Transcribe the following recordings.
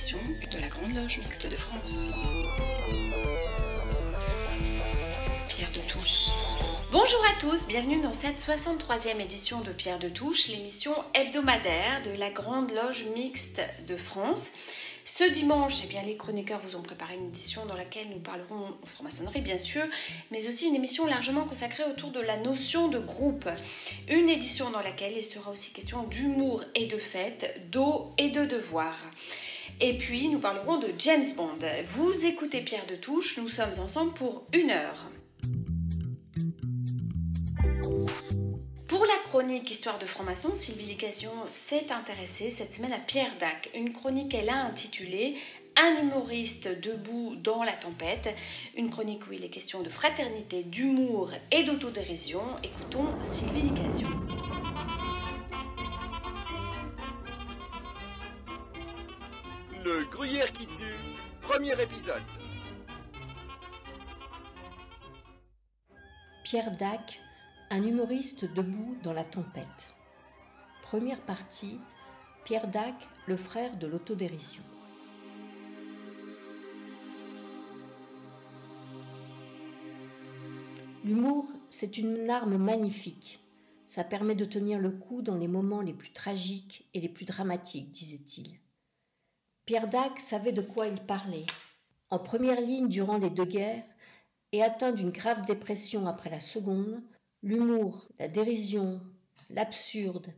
de la Grande Loge Mixte de France. Pierre de Touche. Bonjour à tous, bienvenue dans cette 63e édition de Pierre de Touche, l'émission hebdomadaire de la Grande Loge Mixte de France. Ce dimanche, eh bien, les chroniqueurs vous ont préparé une édition dans laquelle nous parlerons franc-maçonnerie, bien sûr, mais aussi une émission largement consacrée autour de la notion de groupe. Une édition dans laquelle il sera aussi question d'humour et de fête, d'eau et de devoir. Et puis, nous parlerons de James Bond. Vous écoutez Pierre de Touche, nous sommes ensemble pour une heure. Pour la chronique Histoire de franc-maçon, Sylvie Lication s'est intéressée cette semaine à Pierre Dac, une chronique qu'elle a intitulée Un humoriste debout dans la tempête, une chronique où il est question de fraternité, d'humour et d'autodérision. Écoutons Sylvie Lication. Le gruyère qui tue, premier épisode. Pierre Dac, un humoriste debout dans la tempête. Première partie, Pierre Dac, le frère de l'autodérision. L'humour, c'est une arme magnifique. Ça permet de tenir le coup dans les moments les plus tragiques et les plus dramatiques, disait-il. Pierre Dac savait de quoi il parlait. En première ligne durant les deux guerres, et atteint d'une grave dépression après la seconde, l'humour, la dérision, l'absurde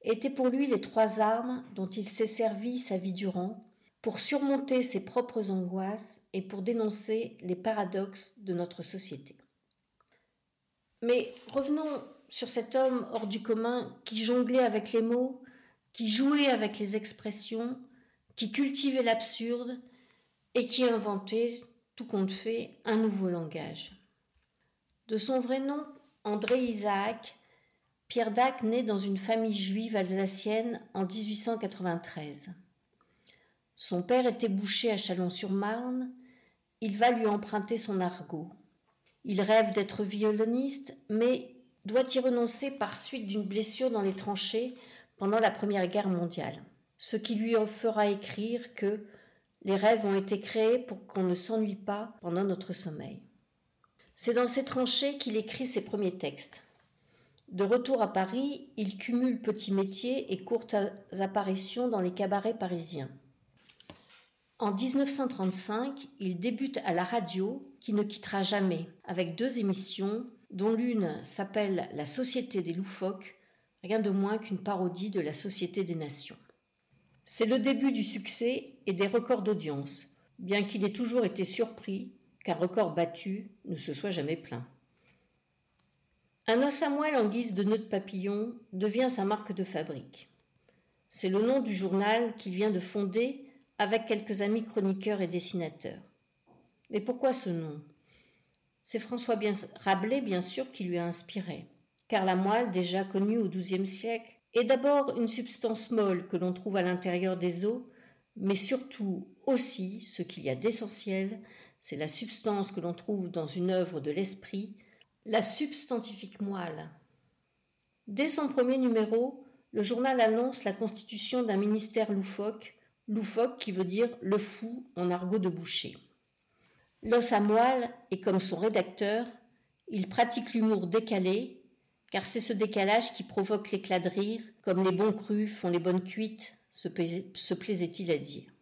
étaient pour lui les trois armes dont il s'est servi sa vie durant pour surmonter ses propres angoisses et pour dénoncer les paradoxes de notre société. Mais revenons sur cet homme hors du commun qui jonglait avec les mots, qui jouait avec les expressions, qui cultivait l'absurde et qui inventait, tout compte fait, un nouveau langage. De son vrai nom, André Isaac, Pierre Dac naît dans une famille juive alsacienne en 1893. Son père était boucher à Chalon-sur-Marne. Il va lui emprunter son argot. Il rêve d'être violoniste, mais doit y renoncer par suite d'une blessure dans les tranchées pendant la Première Guerre mondiale, ce qui lui fera écrire que les rêves ont été créés pour qu'on ne s'ennuie pas pendant notre sommeil. C'est dans ces tranchées qu'il écrit ses premiers textes. De retour à Paris, il cumule petits métiers et courtes apparitions dans les cabarets parisiens. En 1935, il débute à la radio, qui ne quittera jamais, avec deux émissions, dont l'une s'appelle La Société des loufoques, rien de moins qu'une parodie de la Société des Nations. C'est le début du succès et des records d'audience, bien qu'il ait toujours été surpris qu'un record battu ne se soit jamais plaint. Un os à moelle en guise de nœud de papillon devient sa marque de fabrique. C'est le nom du journal qu'il vient de fonder avec quelques amis chroniqueurs et dessinateurs. Mais pourquoi ce nom? C'est François Rabelais, bien sûr, qui lui a inspiré, car la moelle, déjà connue au XIIe siècle, est d'abord une substance molle que l'on trouve à l'intérieur des os, mais surtout aussi, ce qu'il y a d'essentiel, c'est la substance que l'on trouve dans une œuvre de l'esprit, la substantifique moelle. Dès son premier numéro, le journal annonce la constitution d'un ministère loufoque, loufoque qui veut dire le fou en argot de boucher. L'os à moelle est comme son rédacteur, il pratique l'humour décalé, car c'est ce décalage qui provoque l'éclat de rire, comme les bons crus font les bonnes cuites, se plaisait-il à dire.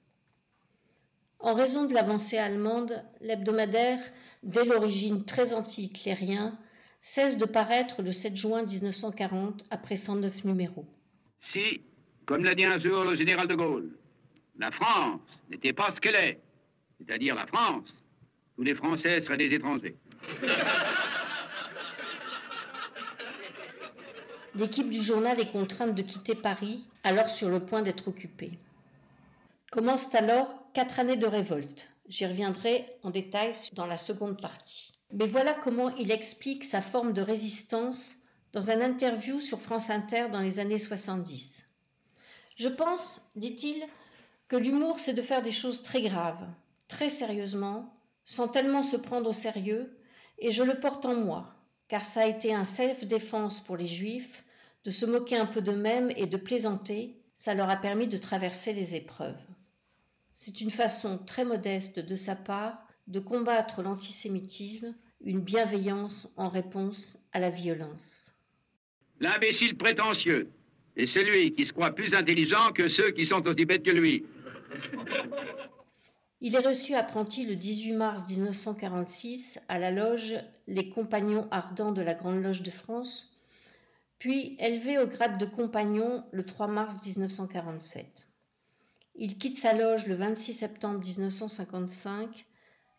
En raison de l'avancée allemande, l'hebdomadaire, dès l'origine très anti-hitlérien, cesse de paraître le 7 juin 1940 après 109 numéros. Si, comme l'a dit un jour le général de Gaulle, la France n'était pas ce qu'elle est, c'est-à-dire la France, tous les Français seraient des étrangers. L'équipe du journal est contrainte de quitter Paris, alors sur le point d'être occupée. Commencent alors quatre années de révolte. J'y reviendrai en détail dans la seconde partie. Mais voilà comment il explique sa forme de résistance dans un interview sur France Inter dans les années 70. Je pense, dit-il, que l'humour c'est de faire des choses très graves, très sérieusement, sans tellement se prendre au sérieux, et je le porte en moi, car ça a été un self-défense pour les juifs, de se moquer un peu d'eux-mêmes et de plaisanter, ça leur a permis de traverser les épreuves. C'est une façon très modeste de sa part de combattre l'antisémitisme, une bienveillance en réponse à la violence. L'imbécile prétentieux est celui qui se croit plus intelligent que ceux qui sont aussi bêtes que lui. Il est reçu apprenti le 18 mars 1946 à la loge Les Compagnons Ardents de la Grande Loge de France, puis élevé au grade de compagnon le 3 mars 1947. Il quitte sa loge le 26 septembre 1955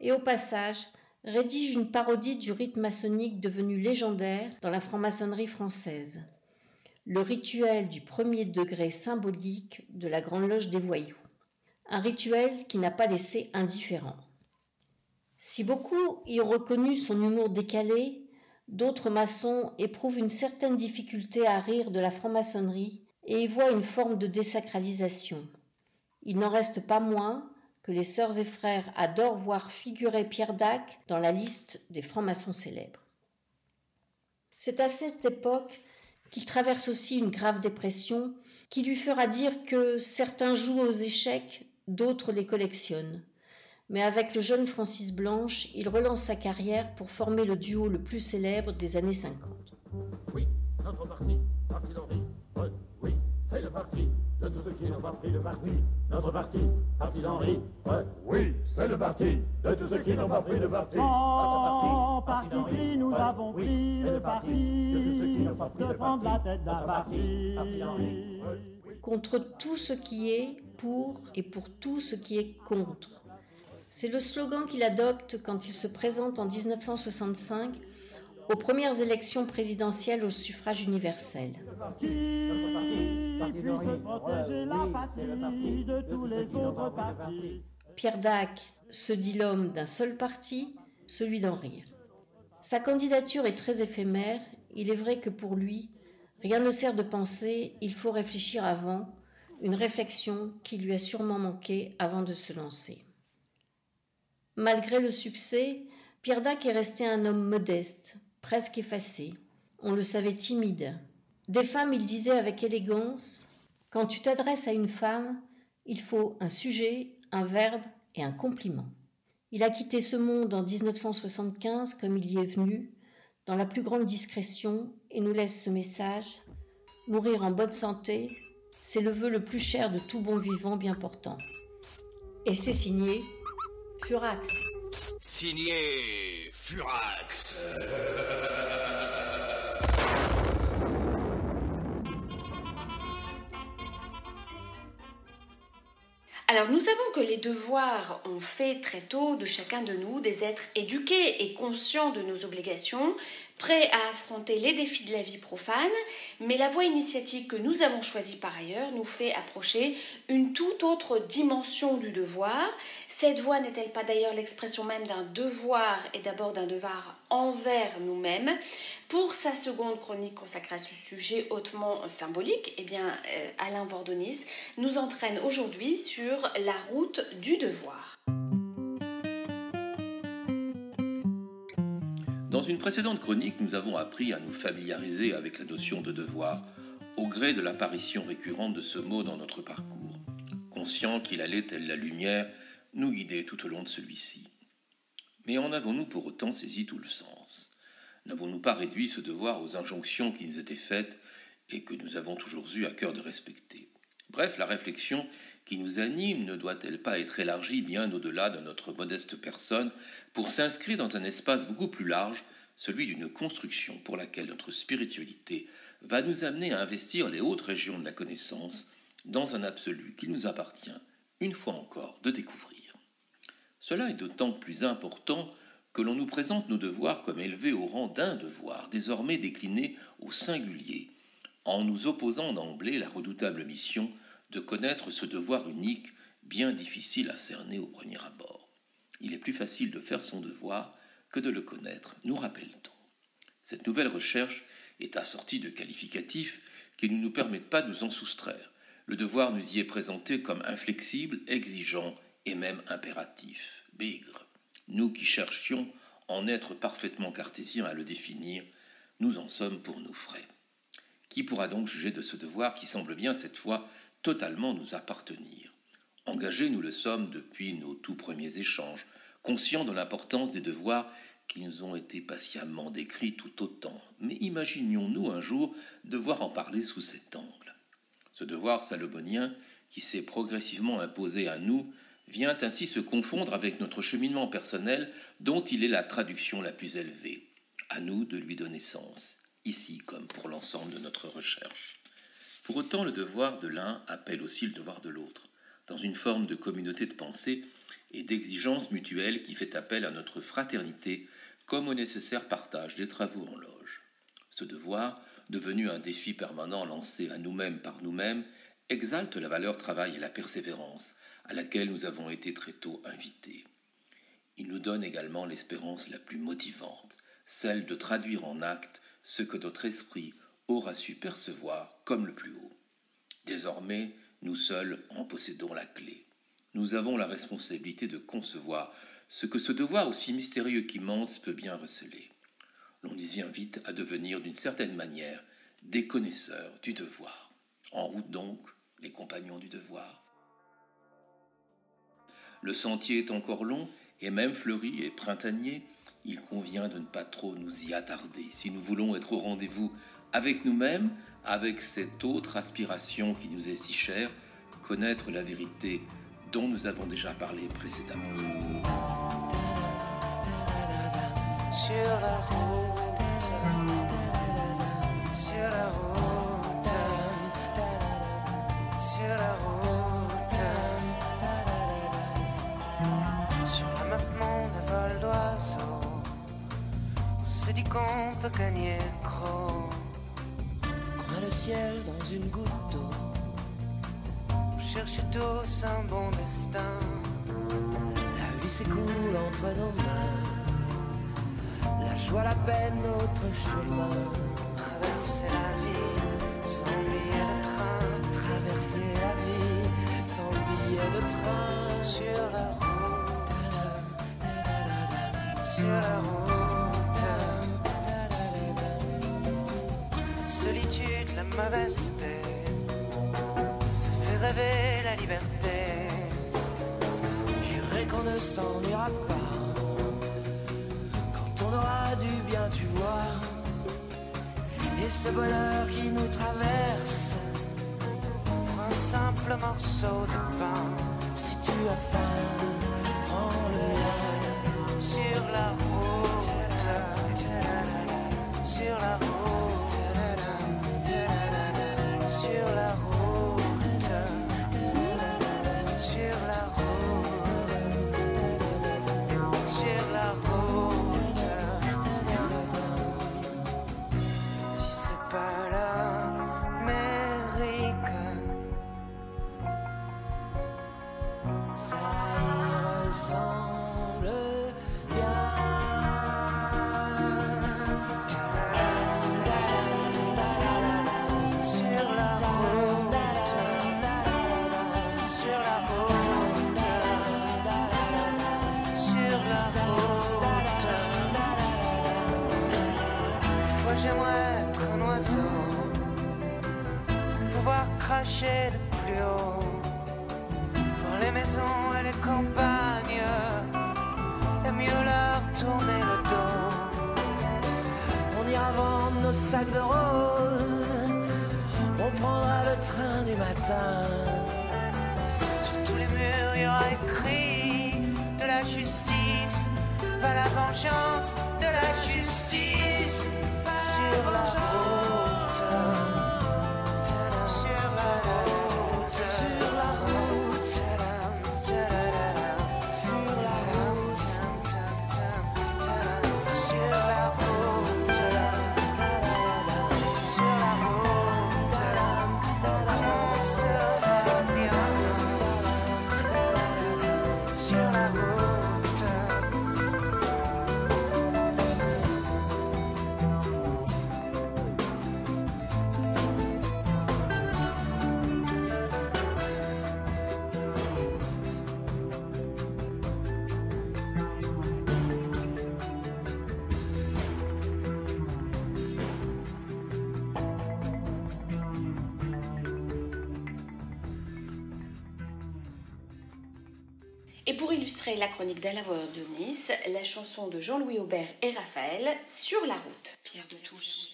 et au passage rédige une parodie du rite maçonnique devenu légendaire dans la franc-maçonnerie française, le rituel du premier degré symbolique de la Grande Loge des Voyous, un rituel qui n'a pas laissé indifférent. Si beaucoup y ont reconnu son humour décalé, d'autres maçons éprouvent une certaine difficulté à rire de la franc-maçonnerie et y voient une forme de désacralisation. Il n'en reste pas moins que les sœurs et frères adorent voir figurer Pierre Dac dans la liste des francs-maçons célèbres. C'est à cette époque qu'il traverse aussi une grave dépression qui lui fera dire que certains jouent aux échecs, d'autres les collectionnent. Mais avec le jeune Francis Blanche, il relance sa carrière pour former le duo le plus célèbre des années 50. Oui, notre parti, parti d'Henri. oui, c'est le parti de tous ceux qui n'ont pas pris le parti. Notre parti, parti d'Henri. Ouais, oui, c'est le parti de tous ceux qui n'ont pas pris le parti. En parti pris, nous avons pris le parti de prendre la tête d'un parti. Contre tout ce qui est pour et pour tout ce qui est contre. C'est le slogan qu'il adopte quand il se présente en 1965 aux premières élections présidentielles au suffrage universel. Pierre Dac se dit l'homme d'un seul parti, celui d'en rire. Sa candidature est très éphémère, il est vrai que pour lui, rien ne sert de penser, il faut réfléchir avant, une réflexion qui lui a sûrement manqué avant de se lancer. Malgré le succès, Pierre Dac est resté un homme modeste, presque effacé. On le savait timide. Des femmes, il disait avec élégance Quand tu t'adresses à une femme, il faut un sujet, un verbe et un compliment. Il a quitté ce monde en 1975 comme il y est venu, dans la plus grande discrétion, et nous laisse ce message Mourir en bonne santé, c'est le vœu le plus cher de tout bon vivant bien portant. Et c'est signé Furax. Signé Furax. Alors nous savons que les devoirs ont fait très tôt de chacun de nous des êtres éduqués et conscients de nos obligations, prêts à affronter les défis de la vie profane, mais la voie initiatique que nous avons choisie par ailleurs nous fait approcher une toute autre dimension du devoir. Cette voie n'est-elle pas d'ailleurs l'expression même d'un devoir et d'abord d'un devoir envers nous-mêmes? Pour sa seconde chronique consacrée à ce sujet hautement symbolique, eh bien, euh, Alain Vordonis nous entraîne aujourd'hui sur la route du devoir. Dans une précédente chronique, nous avons appris à nous familiariser avec la notion de devoir, au gré de l'apparition récurrente de ce mot dans notre parcours, conscient qu'il allait, telle la lumière, nous guider tout au long de celui-ci. Mais en avons-nous pour autant saisi tout le sens? N'avons-nous pas réduit ce devoir aux injonctions qui nous étaient faites et que nous avons toujours eu à cœur de respecter? Bref, la réflexion qui nous anime ne doit-elle pas être élargie bien au-delà de notre modeste personne pour s'inscrire dans un espace beaucoup plus large, celui d'une construction pour laquelle notre spiritualité va nous amener à investir les hautes régions de la connaissance dans un absolu qui nous appartient, une fois encore, de découvrir. Cela est d'autant plus important que l'on nous présente nos devoirs comme élevés au rang d'un devoir, désormais décliné au singulier, en nous opposant d'emblée la redoutable mission de connaître ce devoir unique, bien difficile à cerner au premier abord. Il est plus facile de faire son devoir que de le connaître, nous rappelle-t-on. Cette nouvelle recherche est assortie de qualificatifs qui ne nous permettent pas de nous en soustraire. Le devoir nous y est présenté comme inflexible, exigeant et même impératif, bigre. Nous qui cherchions en être parfaitement cartésiens à le définir, nous en sommes pour nos frais. Qui pourra donc juger de ce devoir qui semble bien cette fois totalement nous appartenir Engagés, nous le sommes depuis nos tout premiers échanges, conscients de l'importance des devoirs qui nous ont été patiemment décrits tout autant. Mais imaginions-nous un jour devoir en parler sous cet angle Ce devoir salobonien, qui s'est progressivement imposé à nous, vient ainsi se confondre avec notre cheminement personnel dont il est la traduction la plus élevée. À nous de lui donner sens, ici comme pour l'ensemble de notre recherche. Pour autant, le devoir de l'un appelle aussi le devoir de l'autre, dans une forme de communauté de pensée et d'exigence mutuelle qui fait appel à notre fraternité comme au nécessaire partage des travaux en loge. Ce devoir, devenu un défi permanent lancé à nous-mêmes par nous-mêmes, exalte la valeur travail et la persévérance à laquelle nous avons été très tôt invités. Il nous donne également l'espérance la plus motivante, celle de traduire en actes ce que notre esprit aura su percevoir comme le plus haut. Désormais, nous seuls en possédons la clé. Nous avons la responsabilité de concevoir ce que ce devoir aussi mystérieux qu'immense peut bien receler. L'on nous y invite à devenir d'une certaine manière des connaisseurs du devoir. En route donc, les compagnons du devoir. Le sentier est encore long et même fleuri et printanier, il convient de ne pas trop nous y attarder si nous voulons être au rendez-vous avec nous-mêmes, avec cette autre aspiration qui nous est si chère, connaître la vérité dont nous avons déjà parlé précédemment. Sur la vol d'oiseau, se dit qu'on peut gagner gros, dans une goutte d'eau. On cherche tous un bon destin. La vie s'écoule entre nos mains. La joie, la peine, notre chemin. Traverser la vie sans billet de train. Traverser la vie sans billet de train. Sur la route. Sur la route. Mauvaise tête. Ça fait rêver la liberté. Jurez qu'on ne s'ennuiera pas. Quand on aura du bien, tu vois. Et ce bonheur qui nous traverse. Pour un simple morceau de pain. Si tu as faim, prends le mien. Sur la route. Sur la route. Pas la chronique d'Alain de Nice, la chanson de Jean-Louis Aubert et Raphaël, Sur la route. Pierre de Touche.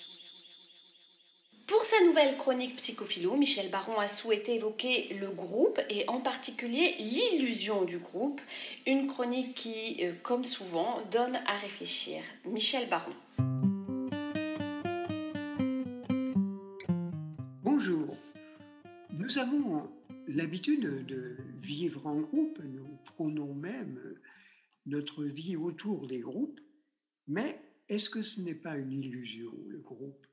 Pour sa nouvelle chronique Psychophilo, Michel Baron a souhaité évoquer le groupe et en particulier l'illusion du groupe, une chronique qui, euh, comme souvent, donne à réfléchir. Michel Baron. Bonjour. Nous avons l'habitude de vivre en groupe, nous prônons même notre vie autour des groupes, mais est-ce que ce n'est pas une illusion, le groupe?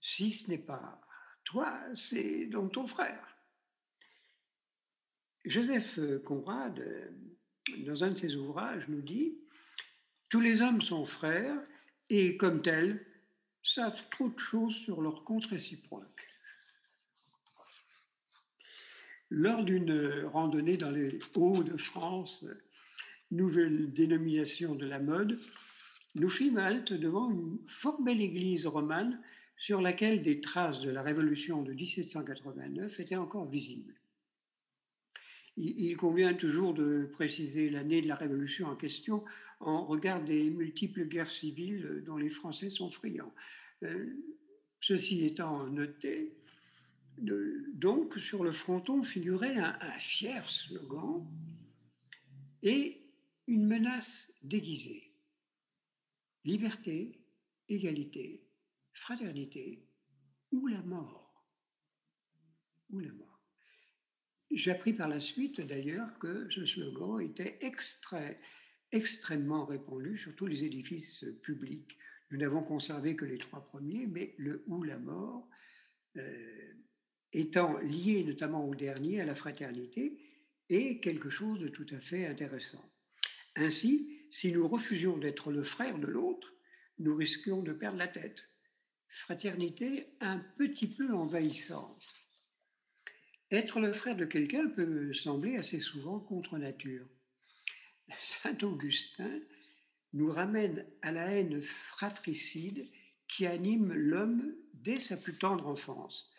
Si ce n'est pas toi, c'est donc ton frère. Joseph Conrad, dans un de ses ouvrages, nous dit Tous les hommes sont frères et, comme tels, savent trop de choses sur leur compte réciproque. Lors d'une randonnée dans les Hauts-de-France, nouvelle dénomination de la mode, nous fîmes halte devant une fort belle église romane sur laquelle des traces de la révolution de 1789 étaient encore visibles. Il convient toujours de préciser l'année de la révolution en question en regard des multiples guerres civiles dont les Français sont friands. Euh, ceci étant noté, donc sur le fronton figurait un, fier slogan et une menace déguisée. Liberté, égalité, fraternité ou la mort. Ou la mort. J'ai appris par la suite d'ailleurs que ce slogan était extrêmement répandu sur tous les édifices publics. Nous n'avons conservé que les trois premiers, mais le ou la mort, euh, étant lié notamment au dernier, à la fraternité, est quelque chose de tout à fait intéressant. Ainsi, si nous refusions d'être le frère de l'autre, nous risquions de perdre la tête fraternité un petit peu envahissante. Être le frère de quelqu'un peut sembler assez souvent contre nature. Saint Augustin nous ramène à la haine fratricide qui anime l'homme dès sa plus tendre enfance,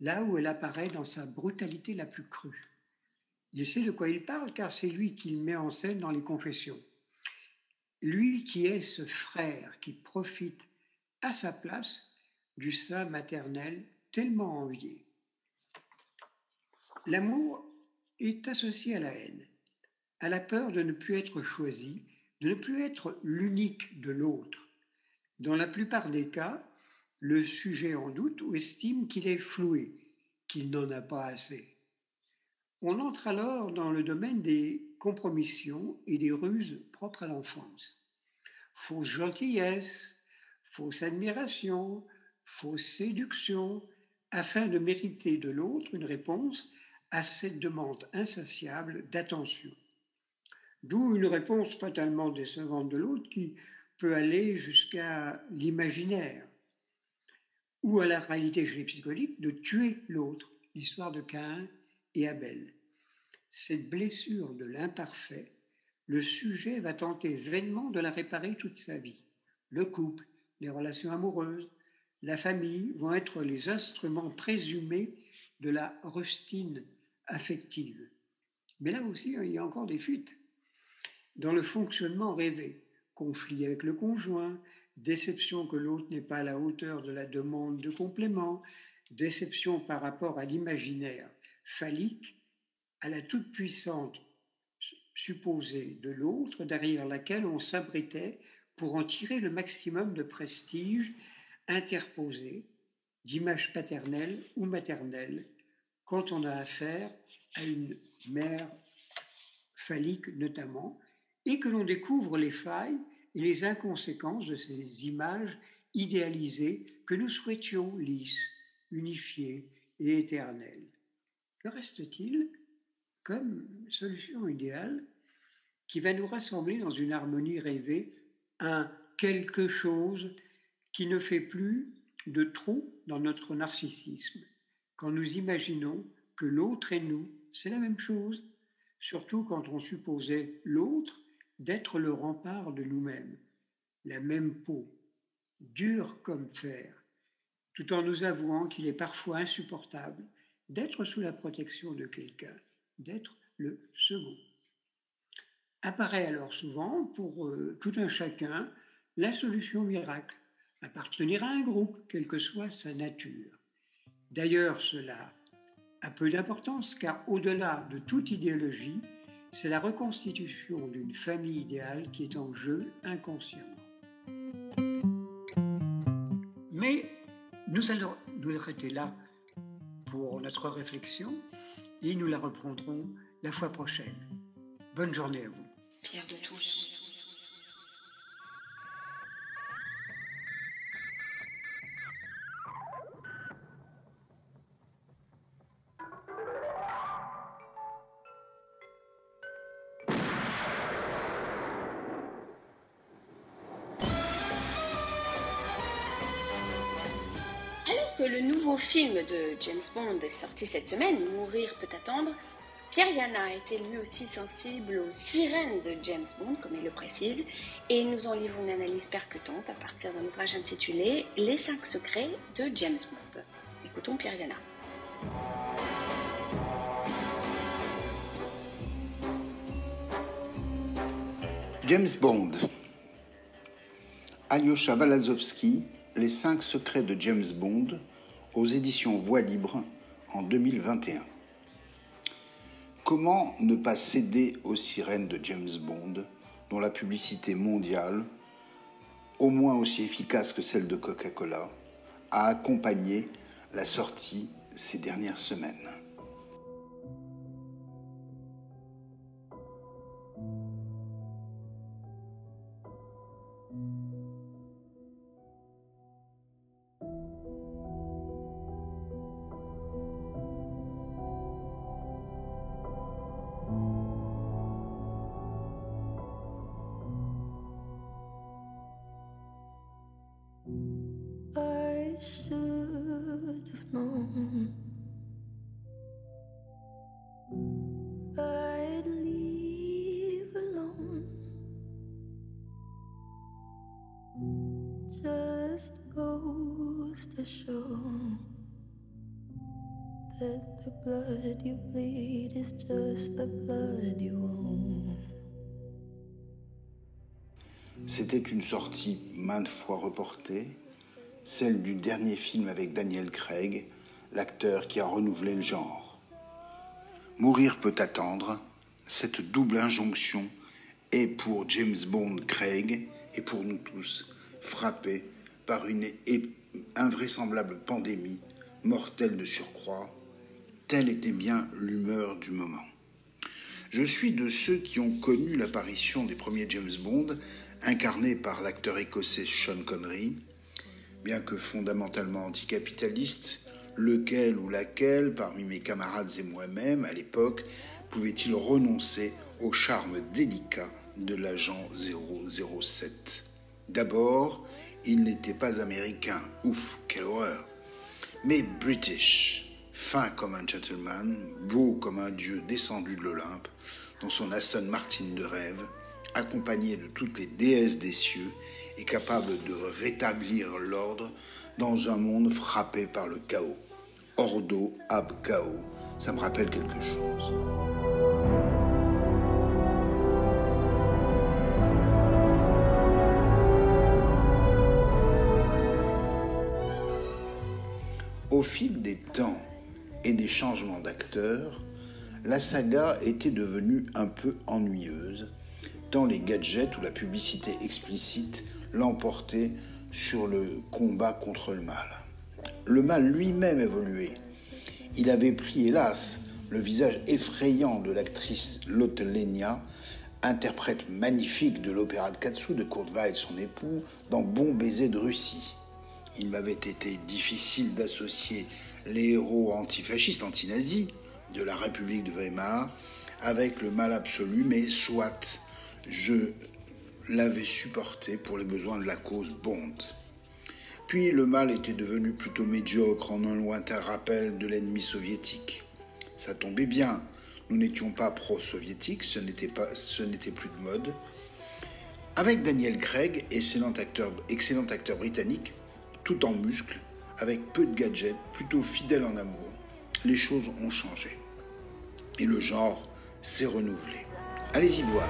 là où elle apparaît dans sa brutalité la plus crue. Il sait de quoi il parle car c'est lui qui le met en scène dans les confessions. Lui qui est ce frère qui profite à sa place du sein maternel tellement envié. L'amour est associé à la haine, à la peur de ne plus être choisi, de ne plus être l'unique de l'autre. Dans la plupart des cas, le sujet en doute ou estime qu'il est floué, qu'il n'en a pas assez. On entre alors dans le domaine des compromissions et des ruses propres à l'enfance. Fausse gentillesse, fausse admiration, fausse séduction, afin de mériter de l'autre une réponse à cette demande insatiable d'attention. D'où une réponse fatalement décevante de l'autre qui peut aller jusqu'à l'imaginaire ou à la réalité psychologues de tuer l'autre, l'histoire de Cain et Abel. Cette blessure de l'imparfait, le sujet va tenter vainement de la réparer toute sa vie. Le couple, les relations amoureuses, la famille vont être les instruments présumés de la rustine affective. Mais là aussi, il y a encore des fuites. Dans le fonctionnement rêvé, conflit avec le conjoint, déception que l'autre n'est pas à la hauteur de la demande de complément, déception par rapport à l'imaginaire phallique, à la toute-puissante supposée de l'autre derrière laquelle on s'abritait pour en tirer le maximum de prestige interposée d'image paternelle ou maternelle quand on a affaire à une mère phallique notamment, et que l'on découvre les failles et les inconséquences de ces images idéalisées que nous souhaitions lisses, unifiées et éternelles. Que reste-t-il comme solution idéale qui va nous rassembler dans une harmonie rêvée, un quelque chose qui ne fait plus de trou dans notre narcissisme quand nous imaginons que l'autre et nous, c'est la même chose, surtout quand on supposait l'autre d'être le rempart de nous-mêmes, la même peau, dure comme fer, tout en nous avouant qu'il est parfois insupportable d'être sous la protection de quelqu'un, d'être le second. Apparaît alors souvent pour euh, tout un chacun la solution miracle, appartenir à un groupe, quelle que soit sa nature. D'ailleurs, cela a peu d'importance car au-delà de toute idéologie, c'est la reconstitution d'une famille idéale qui est en jeu inconsciemment. Mais nous allons nous arrêter là pour notre réflexion et nous la reprendrons la fois prochaine. Bonne journée à vous. Pierre de Touche. Le nouveau film de James Bond est sorti cette semaine, Mourir peut attendre, Pierre Yana a été lui aussi sensible aux sirènes de James Bond, comme il le précise, et nous en livre une analyse percutante à partir d'un ouvrage intitulé Les cinq secrets de James Bond. Écoutons Pierre Yana. James Bond. Alyosha Walazowski, Les cinq secrets de James Bond, aux éditions Voix libre en 2021. Comment ne pas céder aux sirènes de James Bond, dont la publicité mondiale, au moins aussi efficace que celle de Coca-Cola, a accompagné la sortie ces dernières semaines? Just goes to show that the blood you bleed is just the blood you own. C'était une sortie maintes fois reportée, celle du dernier film avec Daniel Craig, l'acteur qui a renouvelé le genre. Mourir peut attendre, cette double injonction est pour James Bond Craig et pour nous tous frappés par une invraisemblable pandémie, mortelle de surcroît. Telle était bien l'humeur du moment. Je suis de ceux qui ont connu l'apparition des premiers James Bond, incarnés par l'acteur écossais Sean Connery. Bien que fondamentalement anticapitaliste, lequel ou laquelle, parmi mes camarades et moi-même à l'époque, pouvait-il renoncer au charme délicat de l'agent 007 D'abord, il n'était pas américain, ouf, quelle horreur, mais british, fin comme un gentleman, beau comme un dieu descendu de l'Olympe, dans son Aston Martin de rêve, accompagné de toutes les déesses des cieux et capable de rétablir l'ordre dans un monde frappé par le chaos. Ordo ab chaos, ça me rappelle quelque chose. Au fil des temps et des changements d'acteurs, la saga était devenue un peu ennuyeuse, tant les gadgets ou la publicité explicite l'emportaient sur le combat contre le mal. Le mal lui-même évoluait. Il avait pris, hélas, le visage effrayant de l'actrice Lotte Lenya, interprète magnifique de l'opéra de Katsu de Kurt Weill, son époux, dans Bon baiser de Russie. Il m'avait été difficile d'associer les héros antifascistes, antinazis de la République de Weimar avec le mal absolu, mais soit je l'avais supporté pour les besoins de la cause Bond. Puis le mal était devenu plutôt médiocre en un lointain rappel de l'ennemi soviétique. Ça tombait bien, nous n'étions pas pro-soviétiques, ce n'était plus de mode. Avec Daniel Craig, excellent acteur, excellent acteur britannique, tout en muscles, avec peu de gadgets, plutôt fidèle en amour, les choses ont changé. Et le genre s'est renouvelé. Allez-y voir.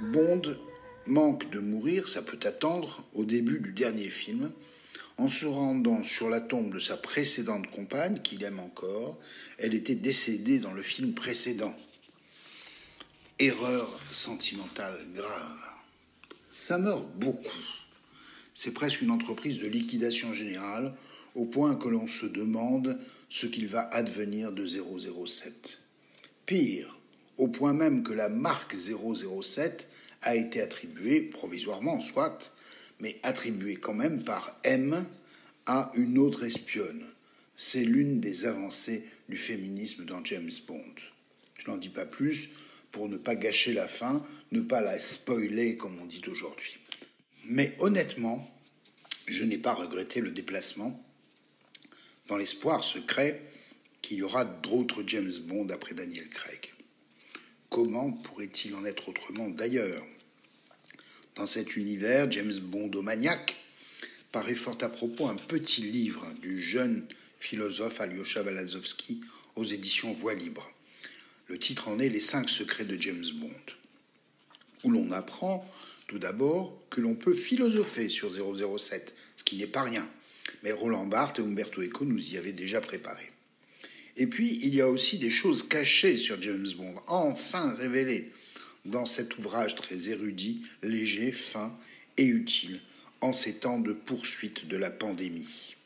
Bond manque de mourir, ça peut attendre au début du dernier film, en se rendant sur la tombe de sa précédente compagne, qu'il aime encore. Elle était décédée dans le film précédent. Erreur sentimentale grave. Ça meurt beaucoup. C'est presque une entreprise de liquidation générale, au point que l'on se demande ce qu'il va advenir de 007. Pire, au point même que la marque 007 a été attribuée, provisoirement soit, mais attribuée quand même par M à une autre espionne. C'est l'une des avancées du féminisme dans James Bond. Je n'en dis pas plus pour ne pas gâcher la fin, ne pas la spoiler comme on dit aujourd'hui. Mais honnêtement, je n'ai pas regretté le déplacement, dans l'espoir secret qu'il y aura d'autres James Bond après Daniel Craig. Comment pourrait-il en être autrement d'ailleurs? Dans cet univers, James Bondomaniac paraît fort à propos un petit livre du jeune philosophe Alyosha Walazowski aux éditions Voix libre. Le titre en est Les cinq secrets de James Bond, où l'on apprend tout d'abord que l'on peut philosopher sur 007, ce qui n'est pas rien. Mais Roland Barthes et Umberto Eco nous y avaient déjà préparé. Et puis, il y a aussi des choses cachées sur James Bond, enfin révélées dans cet ouvrage très érudit, léger, fin et utile en ces temps de poursuite de la pandémie.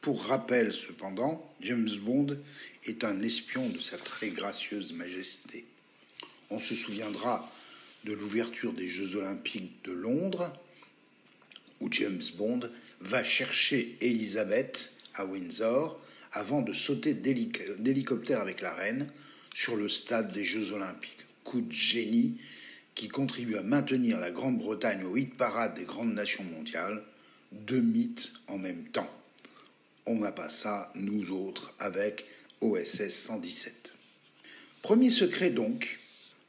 Pour rappel, cependant, James Bond est un espion de sa très gracieuse majesté. On se souviendra de l'ouverture des Jeux olympiques de Londres, où James Bond va chercher Elisabeth à Windsor avant de sauter d'hélicoptère avec la reine sur le stade des Jeux olympiques. Coup de génie qui contribue à maintenir la Grande-Bretagne au hit parade des grandes nations mondiales, deux mythes en même temps. On n'a pas ça, nous autres, avec OSS 117. Premier secret donc,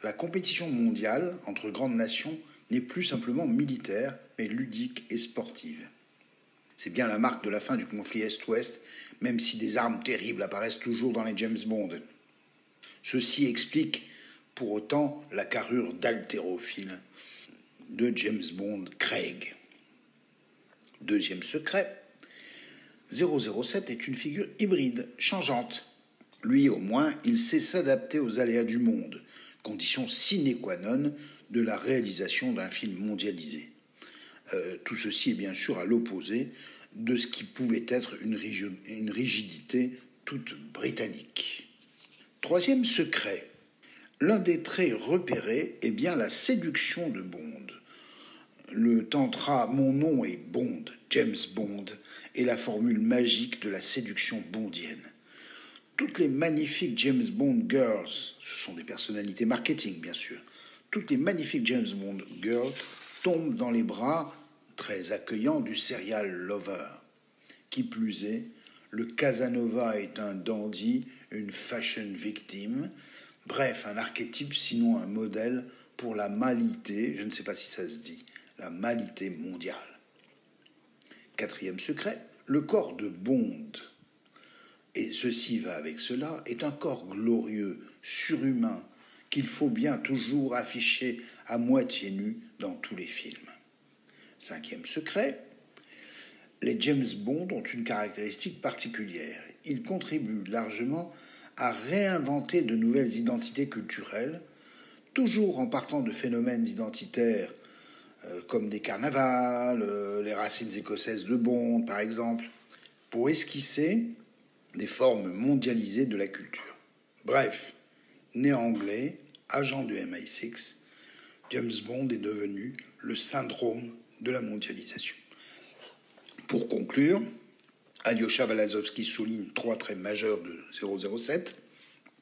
la compétition mondiale entre grandes nations n'est plus simplement militaire, mais ludique et sportive. C'est bien la marque de la fin du conflit Est-Ouest, même si des armes terribles apparaissent toujours dans les James Bond. Ceci explique pour autant la carrure d'haltérophile de James Bond Craig. Deuxième secret, 007 est une figure hybride, changeante. Lui, au moins, il sait s'adapter aux aléas du monde, condition sine qua non de la réalisation d'un film mondialisé. Euh, tout ceci est bien sûr à l'opposé de ce qui pouvait être une, une rigidité toute britannique. Troisième secret, l'un des traits repérés est bien la séduction de Bond. Le tantra Mon nom est Bond, James Bond, est la formule magique de la séduction bondienne. Toutes les magnifiques James Bond girls, ce sont des personnalités marketing bien sûr, toutes les magnifiques James Bond girls tombent dans les bras très accueillants du serial lover. Qui plus est, le Casanova est un dandy, une fashion victime, bref, un archétype, sinon un modèle pour la malité, je ne sais pas si ça se dit, la malité mondiale. Quatrième secret, le corps de Bond, et ceci va avec cela, est un corps glorieux, surhumain, qu'il faut bien toujours afficher à moitié nu dans tous les films. Cinquième secret, les James Bond ont une caractéristique particulière. Ils contribuent largement à réinventer de nouvelles identités culturelles, toujours en partant de phénomènes identitaires euh, comme des carnavals, euh, les racines écossaises de Bond, par exemple, pour esquisser des formes mondialisées de la culture. Bref, né anglais, agent du MI6, James Bond est devenu le syndrome de la mondialisation. Pour conclure, Alyosha Balazovski souligne trois traits majeurs de 007.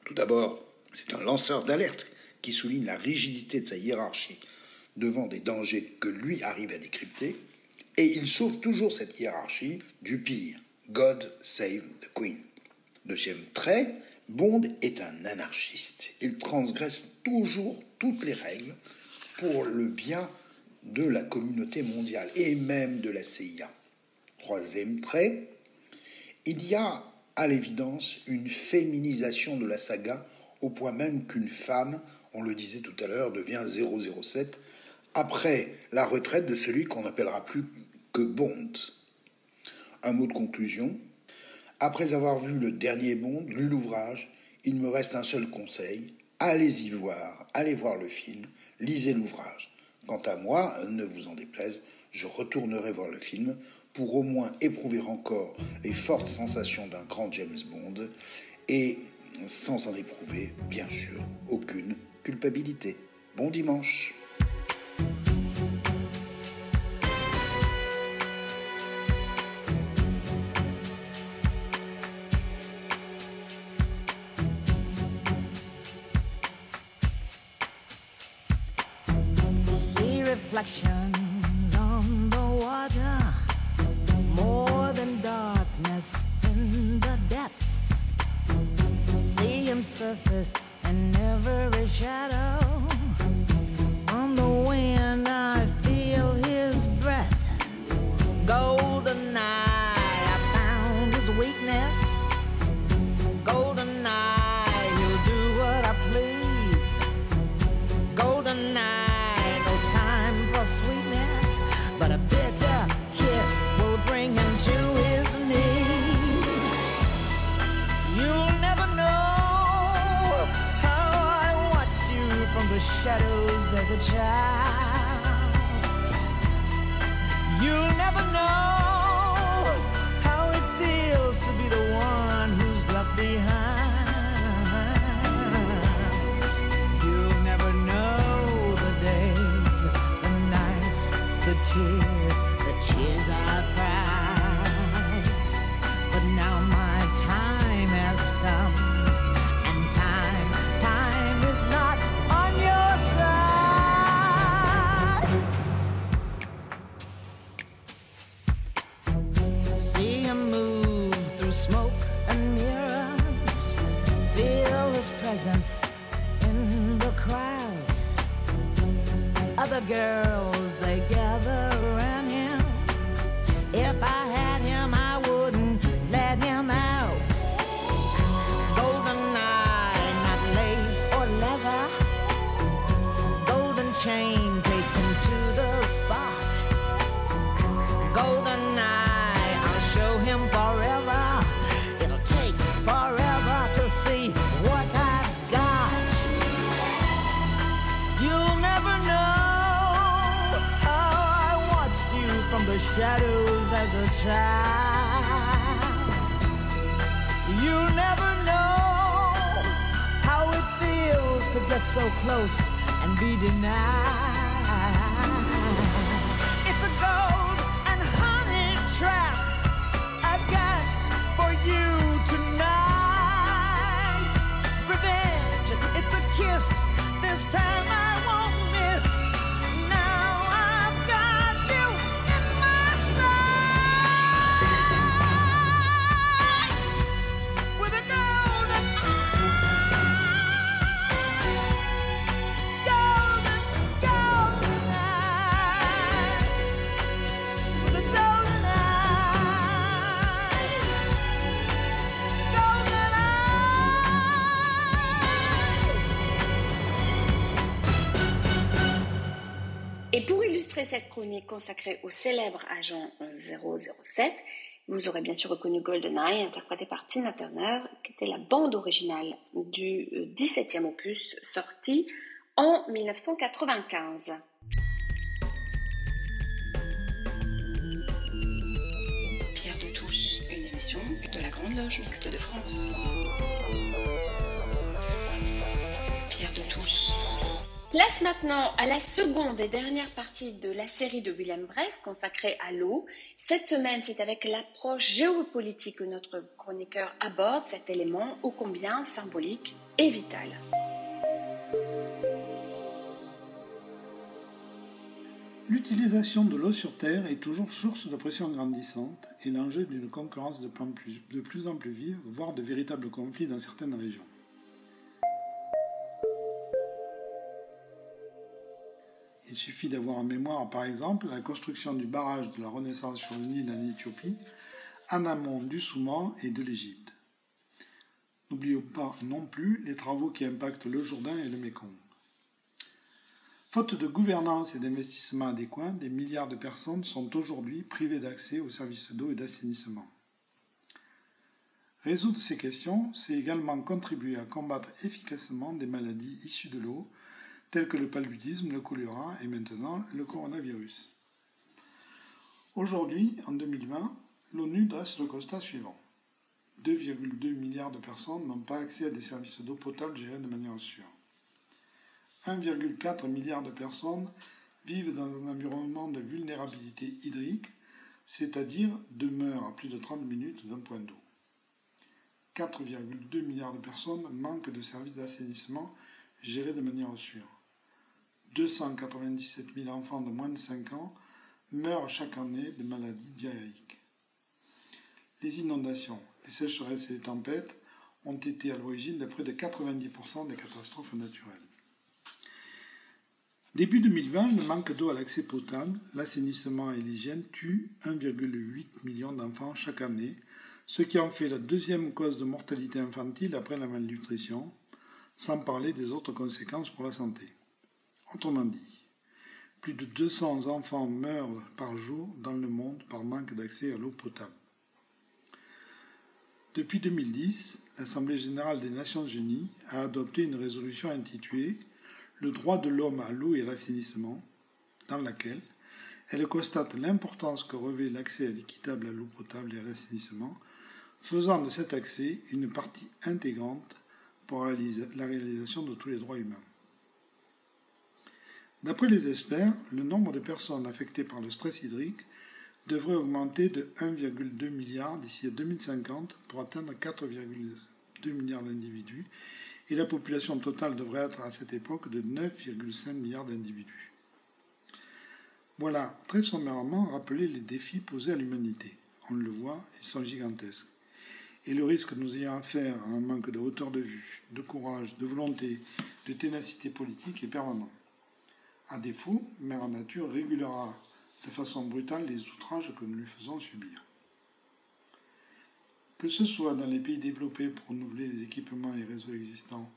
Tout d'abord, c'est un lanceur d'alerte qui souligne la rigidité de sa hiérarchie devant des dangers que lui arrive à décrypter, et il sauve toujours cette hiérarchie du pire. God save the Queen. Deuxième trait, Bond est un anarchiste. Il transgresse toujours toutes les règles pour le bien de la communauté mondiale et même de la CIA. Troisième trait, il y a à l'évidence une féminisation de la saga au point même qu'une femme, on le disait tout à l'heure, devient 007 après la retraite de celui qu'on n'appellera plus que Bond. Un mot de conclusion. Après avoir vu le dernier Bond, lu l'ouvrage, il me reste un seul conseil. Allez-y voir, allez voir le film, lisez l'ouvrage. Quant à moi, ne vous en déplaise, je retournerai voir le film pour au moins éprouver encore les fortes sensations d'un grand James Bond et sans en éprouver, bien sûr, aucune culpabilité. Bon dimanche. Cette chronique consacrée au célèbre agent 007, vous aurez bien sûr reconnu GoldenEye, interprété par Tina Turner, qui était la bande originale du 17e opus sorti en 1995. Pierre de Touche, une émission de la Grande Loge Mixte de France. Place maintenant à la seconde et dernière partie de la série de William Bress consacrée à l'eau. Cette semaine, c'est avec l'approche géopolitique que notre chroniqueur aborde cet élément ô combien symbolique et vital. L'utilisation de l'eau sur Terre est toujours source de pression grandissante et l'enjeu d'une concurrence de plus, de plus en plus vive, voire de véritables conflits dans certaines régions. Il suffit d'avoir en mémoire par exemple la construction du barrage de la Renaissance sur le Nil en Éthiopie, en amont du Soudan et de l'Égypte. N'oublions pas non plus les travaux qui impactent le Jourdain et le Mékong. Faute de gouvernance et d'investissement adéquats, des milliards de personnes sont aujourd'hui privées d'accès aux services d'eau et d'assainissement. Résoudre ces questions, c'est également contribuer à combattre efficacement des maladies issues de l'eau, telles que le paludisme, le choléra et maintenant le coronavirus. Aujourd'hui, en 2020, l'ONU dresse le constat suivant. 2,2 milliards de personnes n'ont pas accès à des services d'eau potable gérés de manière sûre. 1,4 milliard de personnes vivent dans un environnement de vulnérabilité hydrique, c'est-à-dire demeurent à plus de 30 minutes d'un point d'eau. 4,2 milliards de personnes manquent de services d'assainissement gérés de manière sûre. 297 000 enfants de moins de 5 ans meurent chaque année de maladies diarrhéiques. Les inondations, les sécheresses et les tempêtes ont été à l'origine de près de 90% des catastrophes naturelles. Début 2020, le manque d'eau à l'accès potable, l'assainissement et l'hygiène tuent 1,8 million d'enfants chaque année, ce qui en fait la deuxième cause de mortalité infantile après la malnutrition, sans parler des autres conséquences pour la santé. Autrement dit, plus de 200 enfants meurent par jour dans le monde par manque d'accès à l'eau potable. Depuis 2010, l'Assemblée générale des Nations unies a adopté une résolution intitulée Le droit de l'homme à l'eau et à l'assainissement, dans laquelle elle constate l'importance que revêt l'accès équitable à l'eau potable et à l'assainissement, faisant de cet accès une partie intégrante pour la réalisation de tous les droits humains. D'après les experts, le nombre de personnes affectées par le stress hydrique devrait augmenter de 1,2 milliard d'ici à 2050 pour atteindre 4,2 milliards d'individus et la population totale devrait être à cette époque de 9,5 milliards d'individus. Voilà très sommairement rappeler les défis posés à l'humanité. On le voit, ils sont gigantesques. Et le risque que nous ayons affaire à un manque de hauteur de vue, de courage, de volonté, de ténacité politique est permanent. À défaut, Mère Nature régulera de façon brutale les outrages que nous lui faisons subir. Que ce soit dans les pays développés pour renouveler les équipements et réseaux existants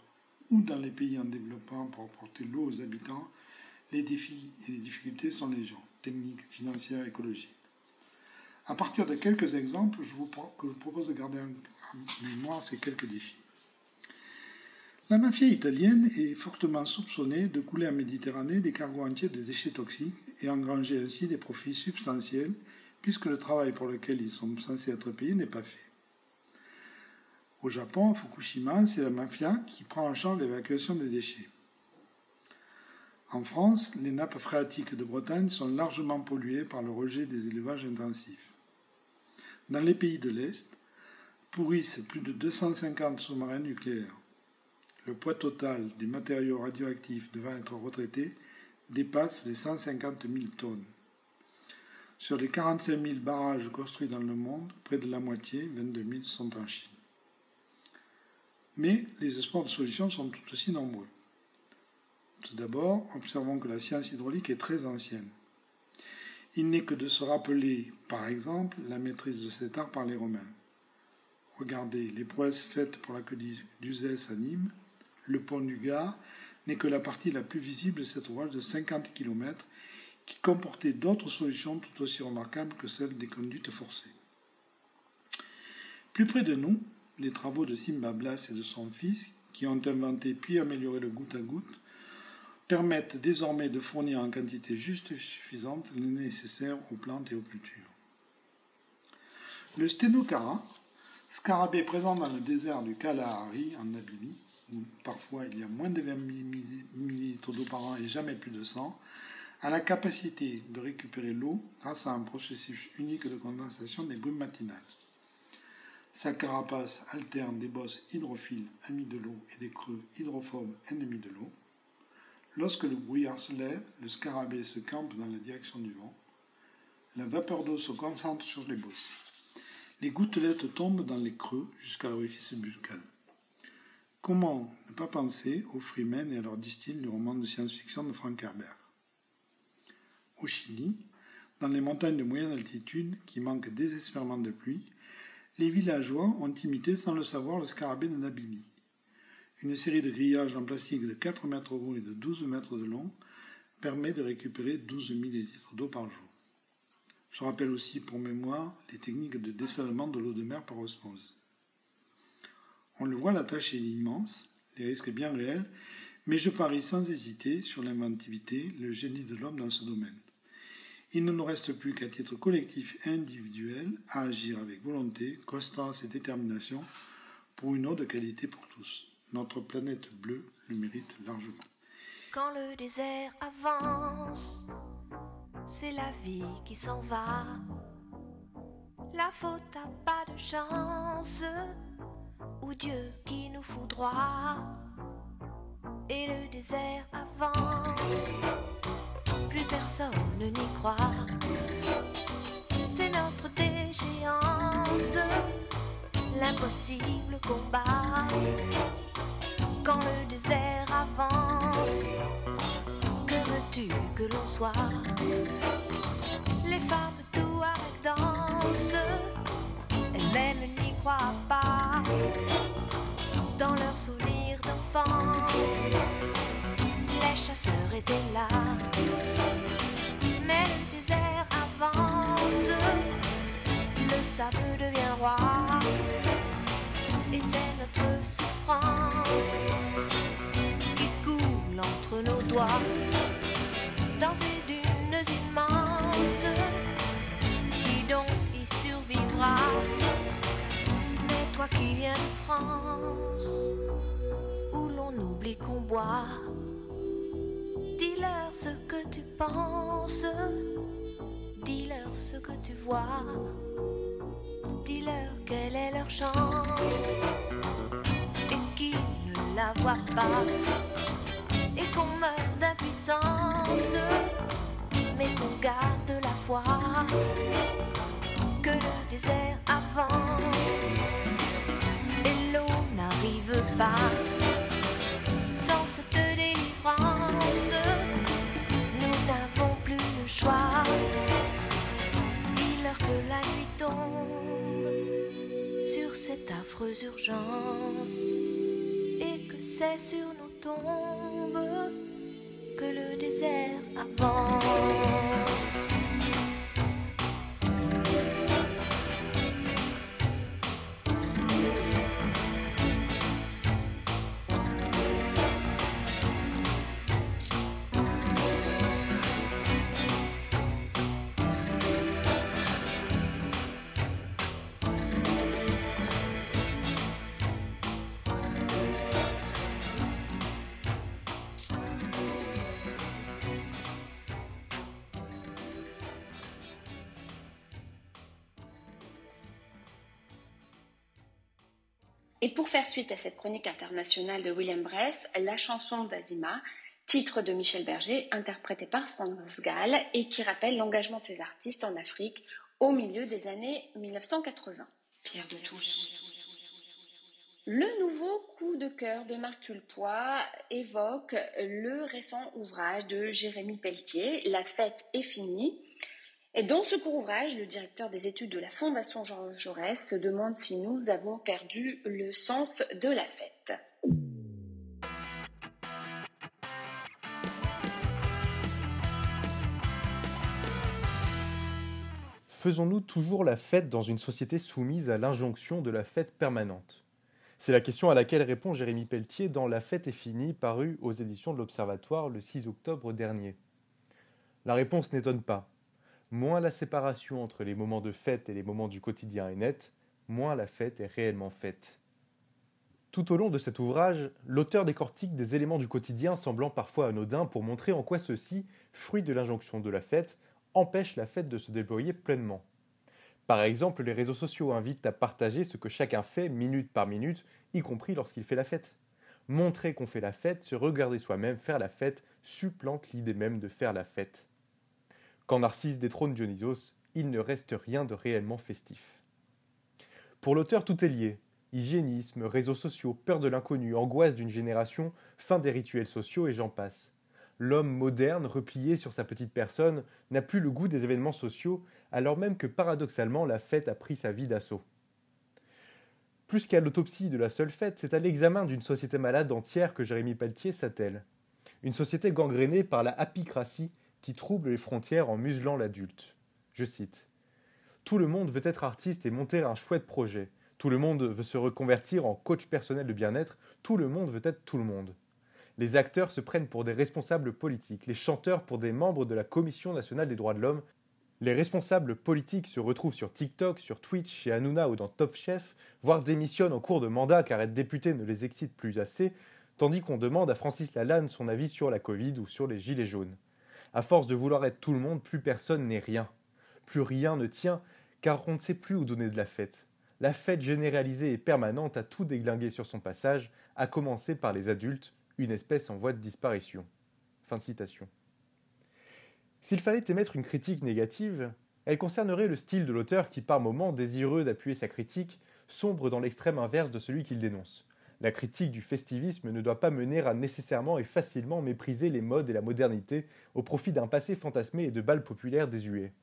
ou dans les pays en développement pour apporter l'eau aux habitants, les défis et les difficultés sont légion, techniques, financières, écologiques. À partir de quelques exemples, je vous, propose de garder en mémoire ces quelques défis. La mafia italienne est fortement soupçonnée de couler en Méditerranée des cargos entiers de déchets toxiques et engranger ainsi des profits substantiels puisque le travail pour lequel ils sont censés être payés n'est pas fait. Au Japon, à Fukushima, c'est la mafia qui prend en charge l'évacuation des déchets. En France, les nappes phréatiques de Bretagne sont largement polluées par le rejet des élevages intensifs. Dans les pays de l'Est, pourrissent plus de 250 sous-marins nucléaires le poids total des matériaux radioactifs devant être retraités dépasse les 150 000 tonnes. Sur les 45 000 barrages construits dans le monde, près de la moitié, 22 000, sont en Chine. Mais les espoirs de solutions sont tout aussi nombreux. Tout d'abord, observons que la science hydraulique est très ancienne. Il n'est que de se rappeler, par exemple, la maîtrise de cet art par les Romains. Regardez les prouesses faites pour la queue d'Uzès à Nîmes, le pont du Gard n'est que la partie la plus visible de cet ouvrage de 50 km qui comportait d'autres solutions tout aussi remarquables que celles des conduites forcées. Plus près de nous, les travaux de Simba Blas et de son fils, qui ont inventé puis amélioré le goutte à goutte, permettent désormais de fournir en quantité juste et suffisante le nécessaire aux plantes et aux cultures. Le sténocara, scarabée présent dans le désert du Kalahari en Namibie, parfois il y a moins de 20 millilitres d'eau par an et jamais plus de 100, a la capacité de récupérer l'eau grâce à un processus unique de condensation des brumes matinales. Sa carapace alterne des bosses hydrophiles amis de l'eau et des creux hydrophobes ennemis de l'eau. Lorsque le brouillard se lève, le scarabée se campe dans la direction du vent. La vapeur d'eau se concentre sur les bosses. Les gouttelettes tombent dans les creux jusqu'à l'orifice buccal. Comment ne pas penser aux Freemen et à leur distille du roman de science-fiction de Frank Herbert? Au Chili, dans les montagnes de moyenne altitude qui manquent désespérément de pluie, les villageois ont imité sans le savoir le scarabée de Nabimi. Une série de grillages en plastique de 4 mètres haut et de 12 mètres de long permet de récupérer 12 millilitres d'eau par jour. Je rappelle aussi pour mémoire les techniques de dessalement de l'eau de mer par osmose. On le voit, la tâche est immense, les risques bien réels, mais je parie sans hésiter sur l'inventivité, le génie de l'homme dans ce domaine. Il ne nous reste plus qu'à titre collectif et individuel à agir avec volonté, constance et détermination pour une eau de qualité pour tous. Notre planète bleue le mérite largement. Quand le désert avance, c'est la vie qui s'en va. La faute a pas de chance, ou Dieu qui nous fout droit. Et le désert avance, plus personne n'y croit. C'est notre déchéance, l'impossible combat. Quand le désert avance, que veux-tu que l'on soit? Les femmes tout avec danse, elles-mêmes n'y croient pas. Dans leurs souvenirs d'enfance, les chasseurs étaient là. Mais le désert avance, le sable devient roi. Et c'est notre souffrance qui coule entre nos doigts dans ces dunes immenses. Qui donc y survivra toi qui viens de France, où l'on oublie qu'on boit, dis-leur ce que tu penses, dis-leur ce que tu vois. Dis-leur quelle est leur chance. Et qui ne la voit pas. Et qu'on meurt d'impuissance. Mais qu'on garde la foi. Que le désert avance sans cette délivrance nous n'avons plus le choix dis-leur que la nuit tombe sur cette affreuse urgence et que c'est sur nos tombes que le désert avance. Et pour faire suite à cette chronique internationale de William Bress, la chanson d'Azima, titre de Michel Berger, interprété par France Gall et qui rappelle l'engagement de ces artistes en Afrique au milieu des années 1980. Pierre de Touche. Le nouveau coup de cœur de Marc Tulpois évoque le récent ouvrage de Jérémy Pelletier, La fête est finie. Et dans ce court ouvrage, le directeur des études de la Fondation Georges Jaurès se demande si nous avons perdu le sens de la fête. Faisons-nous toujours la fête dans une société soumise à l'injonction de la fête permanente? C'est la question à laquelle répond Jérémy Pelletier dans La fête est finie, paru aux éditions de l'Observatoire le 6 octobre dernier. La réponse n'étonne pas. Moins la séparation entre les moments de fête et les moments du quotidien est nette, moins la fête est réellement faite. Tout au long de cet ouvrage, l'auteur décortique des éléments du quotidien semblant parfois anodins pour montrer en quoi ceux-ci, fruit de l'injonction de la fête, empêchent la fête de se déployer pleinement. Par exemple, les réseaux sociaux invitent à partager ce que chacun fait minute par minute, y compris lorsqu'il fait la fête. Montrer qu'on fait la fête, se regarder soi-même faire la fête, supplante l'idée même de faire la fête. Quand Narcisse détrône Dionysos, il ne reste rien de réellement festif. Pour l'auteur, tout est lié. Hygiénisme, réseaux sociaux, peur de l'inconnu, angoisse d'une génération, fin des rituels sociaux et j'en passe. L'homme moderne, replié sur sa petite personne, n'a plus le goût des événements sociaux, alors même que paradoxalement la fête a pris sa vie d'assaut. Plus qu'à l'autopsie de la seule fête, c'est à l'examen d'une société malade entière que Jérémy Pelletier s'attelle. Une société gangrénée par la apicratie qui trouble les frontières en muselant l'adulte. Je cite Tout le monde veut être artiste et monter un chouette projet. Tout le monde veut se reconvertir en coach personnel de bien-être. Tout le monde veut être tout le monde. Les acteurs se prennent pour des responsables politiques, les chanteurs pour des membres de la Commission nationale des droits de l'homme. Les responsables politiques se retrouvent sur TikTok, sur Twitch, chez Hanouna ou dans Top Chef, voire démissionnent en cours de mandat car être député ne les excite plus assez, tandis qu'on demande à Francis Lalanne son avis sur la Covid ou sur les gilets jaunes. À force de vouloir être tout le monde, plus personne n'est rien. Plus rien ne tient, car on ne sait plus où donner de la fête. La fête généralisée et permanente a tout déglingué sur son passage, à commencer par les adultes, une espèce en voie de disparition. S'il fallait émettre une critique négative, elle concernerait le style de l'auteur qui, par moments, désireux d'appuyer sa critique, sombre dans l'extrême inverse de celui qu'il dénonce. La critique du festivisme ne doit pas mener à nécessairement et facilement mépriser les modes et la modernité au profit d'un passé fantasmé et de balles populaires désuets.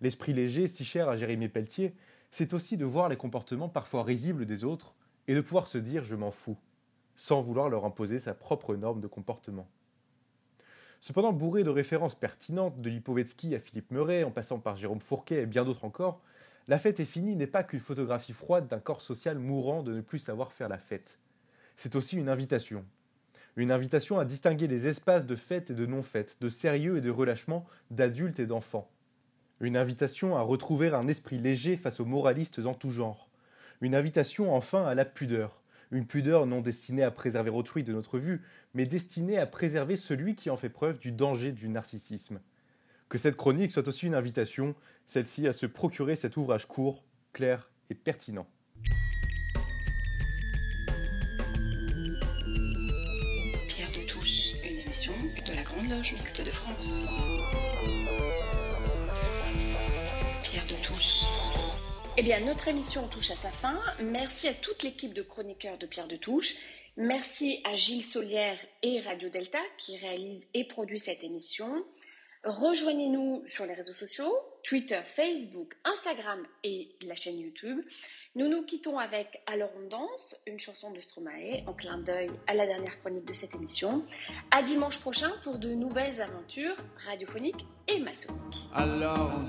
L'esprit léger, si cher à Jérémie Pelletier, c'est aussi de voir les comportements parfois risibles des autres et de pouvoir se dire je m'en fous, sans vouloir leur imposer sa propre norme de comportement. Cependant, bourré de références pertinentes, de Lipovetsky à Philippe Meuret, en passant par Jérôme Fourquet et bien d'autres encore, La fête est finie n'est pas qu'une photographie froide d'un corps social mourant de ne plus savoir faire la fête. C'est aussi une invitation. Une invitation à distinguer les espaces de fête et de non-fête, de sérieux et de relâchement, d'adultes et d'enfants. Une invitation à retrouver un esprit léger face aux moralistes en tout genre. Une invitation enfin à la pudeur, une pudeur non destinée à préserver autrui de notre vue, mais destinée à préserver celui qui en fait preuve du danger du narcissisme. Que cette chronique soit aussi une invitation, celle-ci à se procurer cet ouvrage court, clair et pertinent. Pierre de Touche, une émission de la Grande Loge Mixte de France. Pierre de Touche. Eh bien, notre émission touche à sa fin. Merci à toute l'équipe de chroniqueurs de Pierre de Touche. Merci à Gilles Solière et Radio Delta qui réalisent et produisent cette émission. Rejoignez-nous sur les réseaux sociaux, Twitter, Facebook, Instagram et la chaîne YouTube. Nous nous quittons avec Alors on danse, une chanson de Stromae, en clin d'œil à la dernière chronique de cette émission. À dimanche prochain pour de nouvelles aventures radiophoniques et maçonniques. Alors on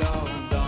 alone.